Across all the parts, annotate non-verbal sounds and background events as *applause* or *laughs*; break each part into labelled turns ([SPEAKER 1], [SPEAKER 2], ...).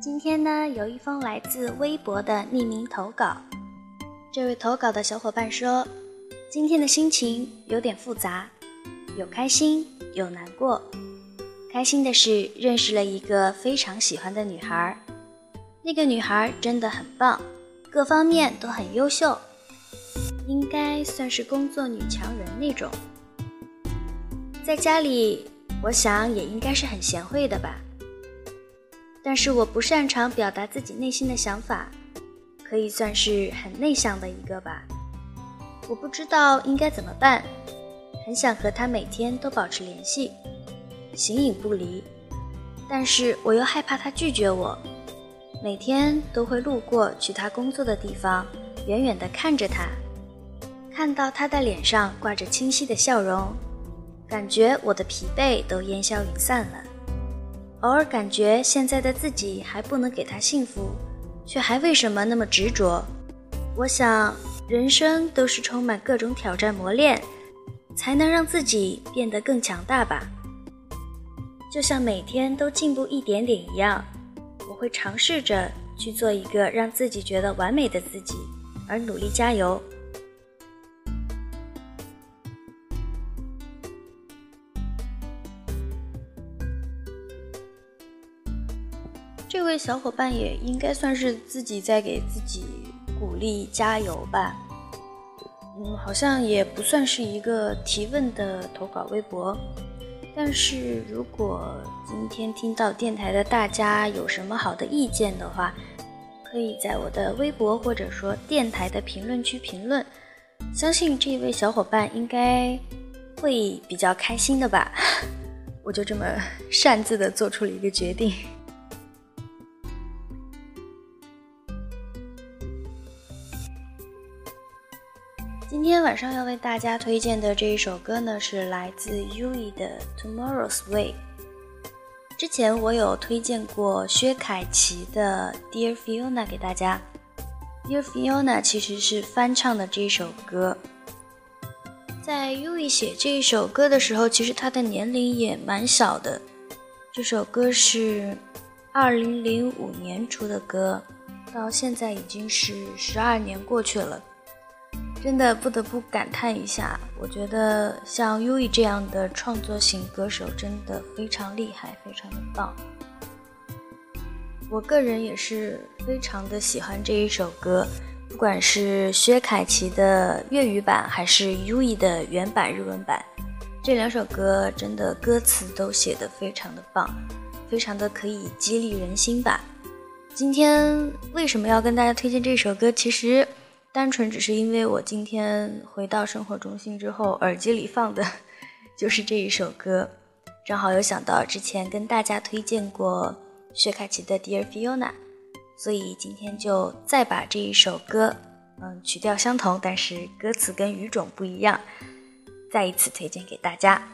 [SPEAKER 1] 今天呢，有一封来自微博的匿名投稿。这位投稿的小伙伴说，今天的心情有点复杂，有开心，有难过。开心的是认识了一个非常喜欢的女孩，那个女孩真的很棒，各方面都很优秀，应该算是工作女强人那种。在家里，我想也应该是很贤惠的吧。但是我不擅长表达自己内心的想法，可以算是很内向的一个吧。我不知道应该怎么办，很想和他每天都保持联系，形影不离，但是我又害怕他拒绝我。每天都会路过去他工作的地方，远远地看着他，看到他的脸上挂着清晰的笑容，感觉我的疲惫都烟消云散了。偶尔感觉现在的自己还不能给他幸福，却还为什么那么执着？我想，人生都是充满各种挑战磨练，才能让自己变得更强大吧。就像每天都进步一点点一样，我会尝试着去做一个让自己觉得完美的自己，而努力加油。小伙伴也应该算是自己在给自己鼓励加油吧。嗯，好像也不算是一个提问的投稿微博。但是如果今天听到电台的大家有什么好的意见的话，可以在我的微博或者说电台的评论区评论。相信这位小伙伴应该会比较开心的吧。*laughs* 我就这么擅自的做出了一个决定。晚上要为大家推荐的这一首歌呢，是来自 ui 的《Tomorrow's Way》。之前我有推荐过薛凯琪的《Dear Fiona》给大家，《Dear Fiona》其实是翻唱的这一首歌。在 ui 写这一首歌的时候，其实他的年龄也蛮小的。这首歌是2005年出的歌，到现在已经是十二年过去了。真的不得不感叹一下，我觉得像 U E 这样的创作型歌手真的非常厉害，非常的棒。我个人也是非常的喜欢这一首歌，不管是薛凯琪的粤语版，还是 U E 的原版日文版，这两首歌真的歌词都写得非常的棒，非常的可以激励人心吧。今天为什么要跟大家推荐这首歌？其实。单纯只是因为我今天回到生活中心之后，耳机里放的 *laughs* 就是这一首歌，正好有想到之前跟大家推荐过薛凯琪的《Dear Fiona》，所以今天就再把这一首歌，嗯，曲调相同，但是歌词跟语种不一样，再一次推荐给大家。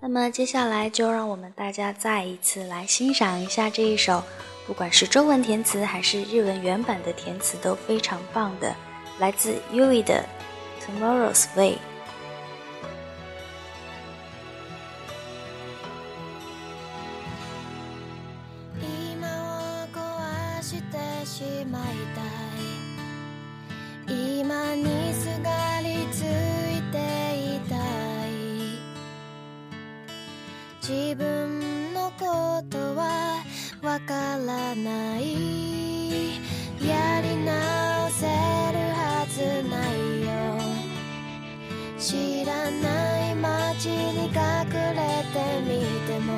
[SPEAKER 1] 那么接下来就让我们大家再一次来欣赏一下这一首，不管是中文填词还是日文原版的填词都非常棒的。来自 Yui 的《Tomorrow's Way》。
[SPEAKER 2] 今を壊してしまいたい今にすがりついていたい自分 ことはわからない。やり直せるはずないよ。知らない街に隠れてみても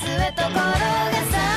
[SPEAKER 2] 忘れところがさ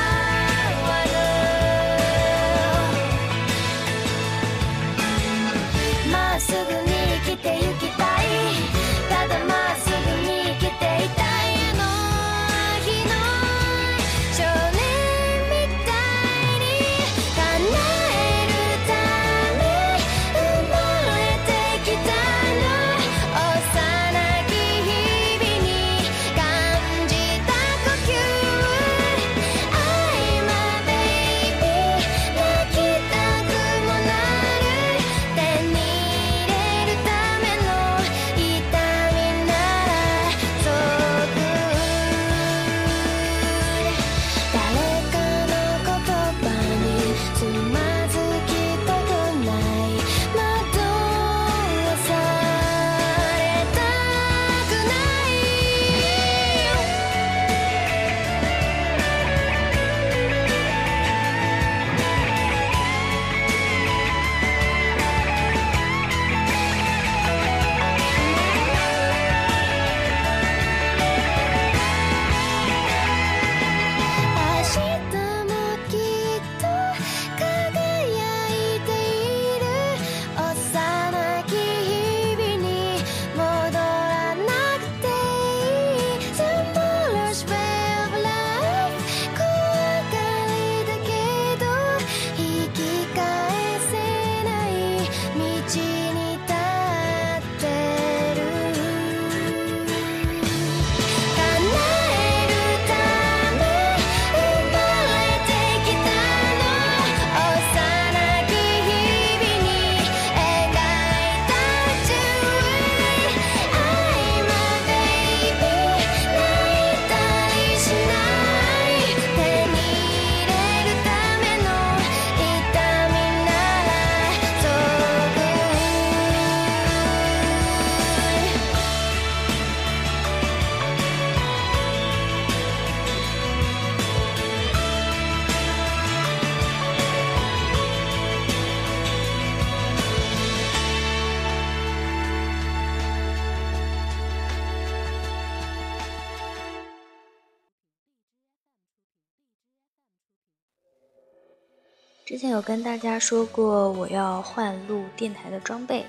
[SPEAKER 1] 之前有跟大家说过我要换录电台的装备，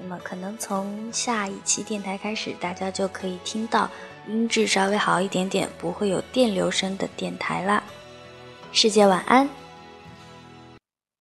[SPEAKER 1] 那么可能从下一期电台开始，大家就可以听到音质稍微好一点点、不会有电流声的电台啦。世界晚安。